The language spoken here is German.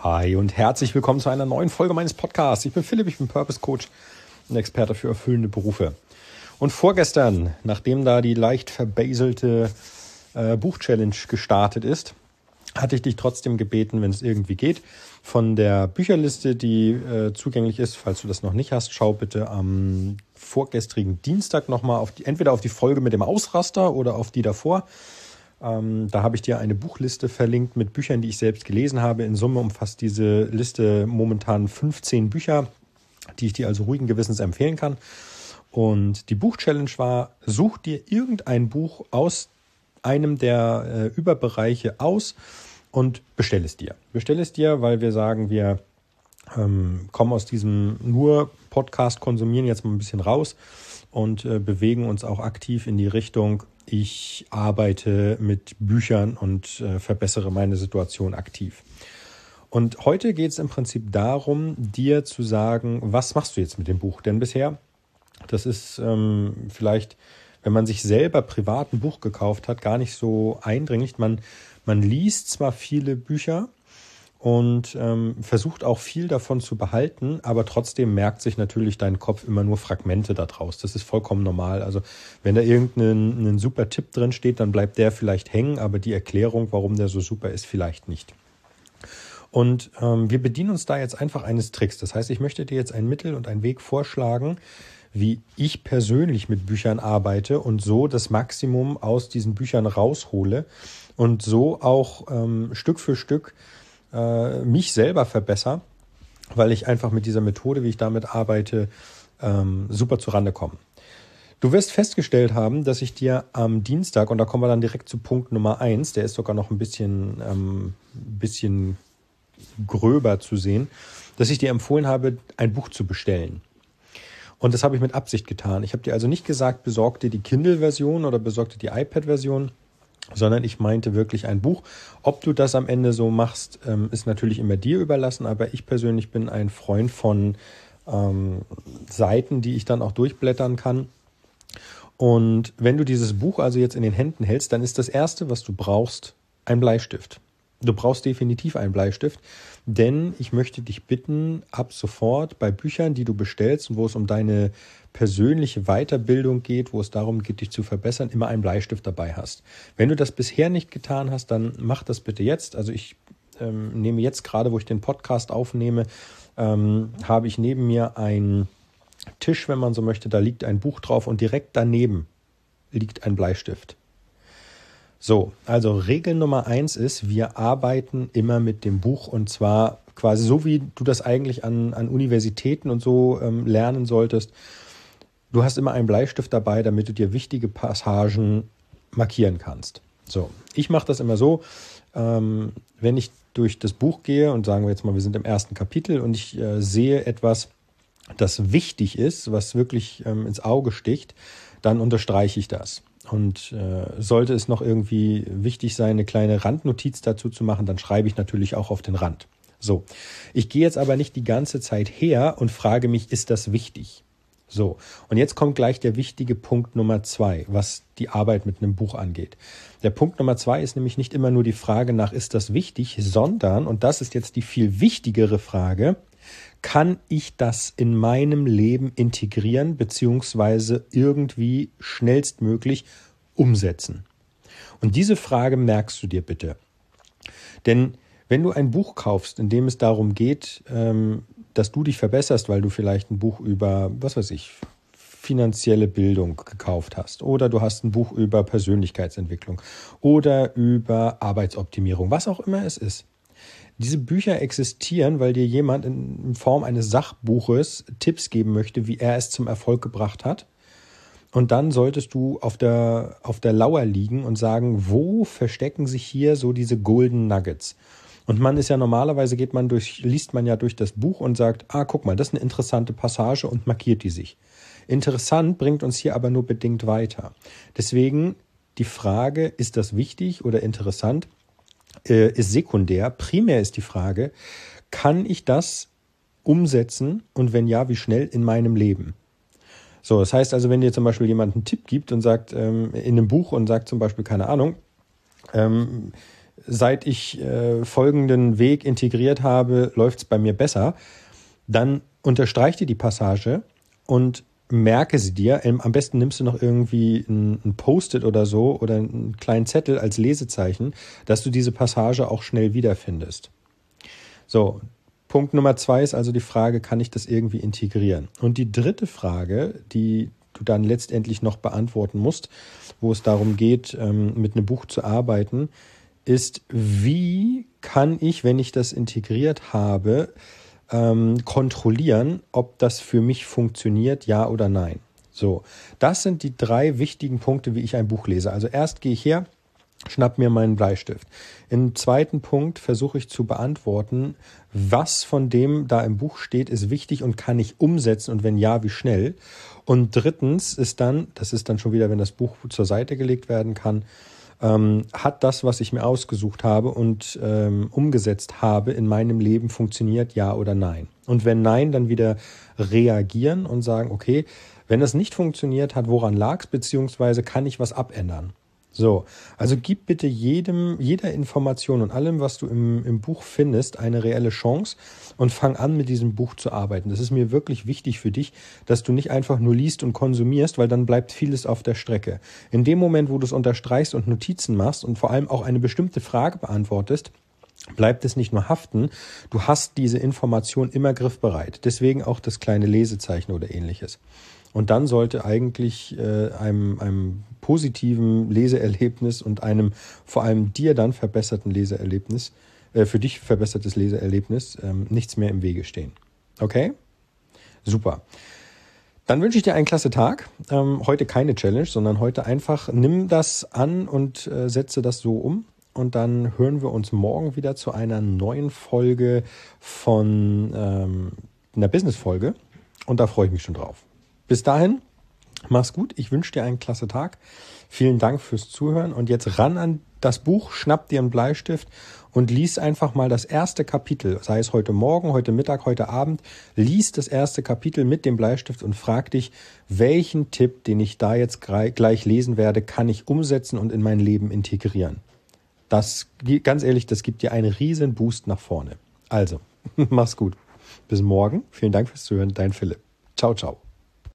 Hi und herzlich willkommen zu einer neuen Folge meines Podcasts. Ich bin Philipp, ich bin Purpose Coach und Experte für erfüllende Berufe. Und vorgestern, nachdem da die leicht verbaselte äh, Buchchallenge gestartet ist, hatte ich dich trotzdem gebeten, wenn es irgendwie geht, von der Bücherliste, die äh, zugänglich ist, falls du das noch nicht hast, schau bitte am vorgestrigen Dienstag nochmal auf die, entweder auf die Folge mit dem Ausraster oder auf die davor. Ähm, da habe ich dir eine Buchliste verlinkt mit Büchern, die ich selbst gelesen habe. In Summe umfasst diese Liste momentan 15 Bücher, die ich dir also ruhigen Gewissens empfehlen kann. Und die Buchchallenge war, such dir irgendein Buch aus einem der äh, Überbereiche aus und bestell es dir. Bestell es dir, weil wir sagen, wir ähm, kommen aus diesem nur Podcast konsumieren jetzt mal ein bisschen raus und äh, bewegen uns auch aktiv in die Richtung, ich arbeite mit Büchern und äh, verbessere meine Situation aktiv. Und heute geht es im Prinzip darum, dir zu sagen, was machst du jetzt mit dem Buch? Denn bisher, das ist ähm, vielleicht, wenn man sich selber privat ein Buch gekauft hat, gar nicht so eindringlich. Man, man liest zwar viele Bücher, und ähm, versucht auch viel davon zu behalten, aber trotzdem merkt sich natürlich dein Kopf immer nur Fragmente daraus. Das ist vollkommen normal. Also wenn da irgendein super Tipp drin steht, dann bleibt der vielleicht hängen, aber die Erklärung, warum der so super ist, vielleicht nicht. Und ähm, wir bedienen uns da jetzt einfach eines Tricks. Das heißt, ich möchte dir jetzt ein Mittel und einen Weg vorschlagen, wie ich persönlich mit Büchern arbeite und so das Maximum aus diesen Büchern raushole und so auch ähm, Stück für Stück äh, mich selber verbessere, weil ich einfach mit dieser Methode, wie ich damit arbeite, ähm, super zurande komme. Du wirst festgestellt haben, dass ich dir am Dienstag, und da kommen wir dann direkt zu Punkt Nummer eins, der ist sogar noch ein bisschen, ähm, bisschen gröber zu sehen, dass ich dir empfohlen habe, ein Buch zu bestellen. Und das habe ich mit Absicht getan. Ich habe dir also nicht gesagt, besorg dir die Kindle-Version oder besorg dir die iPad-Version, sondern ich meinte wirklich ein Buch. Ob du das am Ende so machst, ähm, ist natürlich immer dir überlassen, aber ich persönlich bin ein Freund von ähm, Seiten, die ich dann auch durchblättern kann. Und wenn du dieses Buch also jetzt in den Händen hältst, dann ist das Erste, was du brauchst, ein Bleistift. Du brauchst definitiv einen Bleistift, denn ich möchte dich bitten, ab sofort bei Büchern, die du bestellst und wo es um deine persönliche Weiterbildung geht, wo es darum geht, dich zu verbessern, immer einen Bleistift dabei hast. Wenn du das bisher nicht getan hast, dann mach das bitte jetzt. Also ich ähm, nehme jetzt gerade, wo ich den Podcast aufnehme, ähm, habe ich neben mir einen Tisch, wenn man so möchte, da liegt ein Buch drauf und direkt daneben liegt ein Bleistift. So, also Regel Nummer eins ist, wir arbeiten immer mit dem Buch und zwar quasi so, wie du das eigentlich an, an Universitäten und so ähm, lernen solltest. Du hast immer einen Bleistift dabei, damit du dir wichtige Passagen markieren kannst. So, ich mache das immer so, ähm, wenn ich durch das Buch gehe und sagen wir jetzt mal, wir sind im ersten Kapitel und ich äh, sehe etwas, das wichtig ist, was wirklich ähm, ins Auge sticht, dann unterstreiche ich das. Und äh, sollte es noch irgendwie wichtig sein, eine kleine Randnotiz dazu zu machen, dann schreibe ich natürlich auch auf den Rand. So, ich gehe jetzt aber nicht die ganze Zeit her und frage mich, ist das wichtig? So, und jetzt kommt gleich der wichtige Punkt Nummer zwei, was die Arbeit mit einem Buch angeht. Der Punkt Nummer zwei ist nämlich nicht immer nur die Frage nach, ist das wichtig, sondern, und das ist jetzt die viel wichtigere Frage, kann ich das in meinem Leben integrieren beziehungsweise irgendwie schnellstmöglich umsetzen? Und diese Frage merkst du dir bitte. Denn wenn du ein Buch kaufst, in dem es darum geht, ähm, dass du dich verbesserst, weil du vielleicht ein Buch über, was weiß ich, finanzielle Bildung gekauft hast oder du hast ein Buch über Persönlichkeitsentwicklung oder über Arbeitsoptimierung, was auch immer es ist, diese Bücher existieren, weil dir jemand in Form eines Sachbuches Tipps geben möchte, wie er es zum Erfolg gebracht hat. Und dann solltest du auf der, auf der Lauer liegen und sagen, wo verstecken sich hier so diese Golden Nuggets? Und man ist ja normalerweise geht man durch, liest man ja durch das Buch und sagt, ah, guck mal, das ist eine interessante Passage und markiert die sich. Interessant bringt uns hier aber nur bedingt weiter. Deswegen die Frage, ist das wichtig oder interessant? Äh, ist sekundär. Primär ist die Frage, kann ich das umsetzen und wenn ja, wie schnell in meinem Leben? So, das heißt also, wenn dir zum Beispiel jemand einen Tipp gibt und sagt, ähm, in einem Buch und sagt zum Beispiel, keine Ahnung, ähm, seit ich äh, folgenden Weg integriert habe, läuft es bei mir besser, dann unterstreich dir die Passage und merke sie dir. Ähm, am besten nimmst du noch irgendwie ein, Post-it oder so oder einen kleinen Zettel als Lesezeichen, dass du diese Passage auch schnell wiederfindest. So, Punkt Nummer zwei ist also die Frage, kann ich das irgendwie integrieren? Und die dritte Frage, die du dann letztendlich noch beantworten musst, wo es darum geht, ähm, mit einem Buch zu arbeiten, ist, wie kann ich, wenn ich das integriert habe, ähm, kontrollieren, ob das für mich funktioniert, ja oder nein. So, das sind die drei wichtigen Punkte, wie ich ein Buch lese. Also erst gehe ich her, schnapp mir meinen Bleistift. Im zweiten Punkt versuche ich zu beantworten, was von dem da im Buch steht, ist wichtig und kann ich umsetzen und wenn ja, wie schnell. Und drittens ist dann, das ist dann schon wieder, wenn das Buch zur Seite gelegt werden kann, ähm, hat das, was ich mir ausgesucht habe und ähm, umgesetzt habe in meinem Leben funktioniert, ja oder nein? Und wenn nein, dann wieder reagieren und sagen, okay, wenn das nicht funktioniert hat, woran lag es, beziehungsweise kann ich was abändern? So, also gib bitte jedem, jeder Information und allem, was du im, im Buch findest, eine reelle Chance und fang an, mit diesem Buch zu arbeiten. Das ist mir wirklich wichtig für dich, dass du nicht einfach nur liest und konsumierst, weil dann bleibt vieles auf der Strecke. In dem Moment, wo du es unterstreichst und Notizen machst und vor allem auch eine bestimmte Frage beantwortest, bleibt es nicht nur haften, du hast diese Information immer griffbereit. Deswegen auch das kleine Lesezeichen oder ähnliches. Und dann sollte eigentlich äh, einem, einem positiven Leseerlebnis und einem vor allem dir dann verbesserten Leseerlebnis, äh, für dich verbessertes Leseerlebnis, ähm, nichts mehr im Wege stehen. Okay? Super. Dann wünsche ich dir einen klasse Tag. Ähm, heute keine Challenge, sondern heute einfach nimm das an und äh, setze das so um. Und dann hören wir uns morgen wieder zu einer neuen Folge von ähm, einer Business-Folge. Und da freue ich mich schon drauf. Bis dahin, mach's gut. Ich wünsche dir einen klasse Tag. Vielen Dank fürs Zuhören. Und jetzt ran an das Buch, schnapp dir einen Bleistift und lies einfach mal das erste Kapitel, sei es heute Morgen, heute Mittag, heute Abend. Lies das erste Kapitel mit dem Bleistift und frag dich, welchen Tipp, den ich da jetzt gleich lesen werde, kann ich umsetzen und in mein Leben integrieren. Das, ganz ehrlich, das gibt dir einen riesen Boost nach vorne. Also, mach's gut. Bis morgen. Vielen Dank fürs Zuhören. Dein Philipp. Ciao, ciao.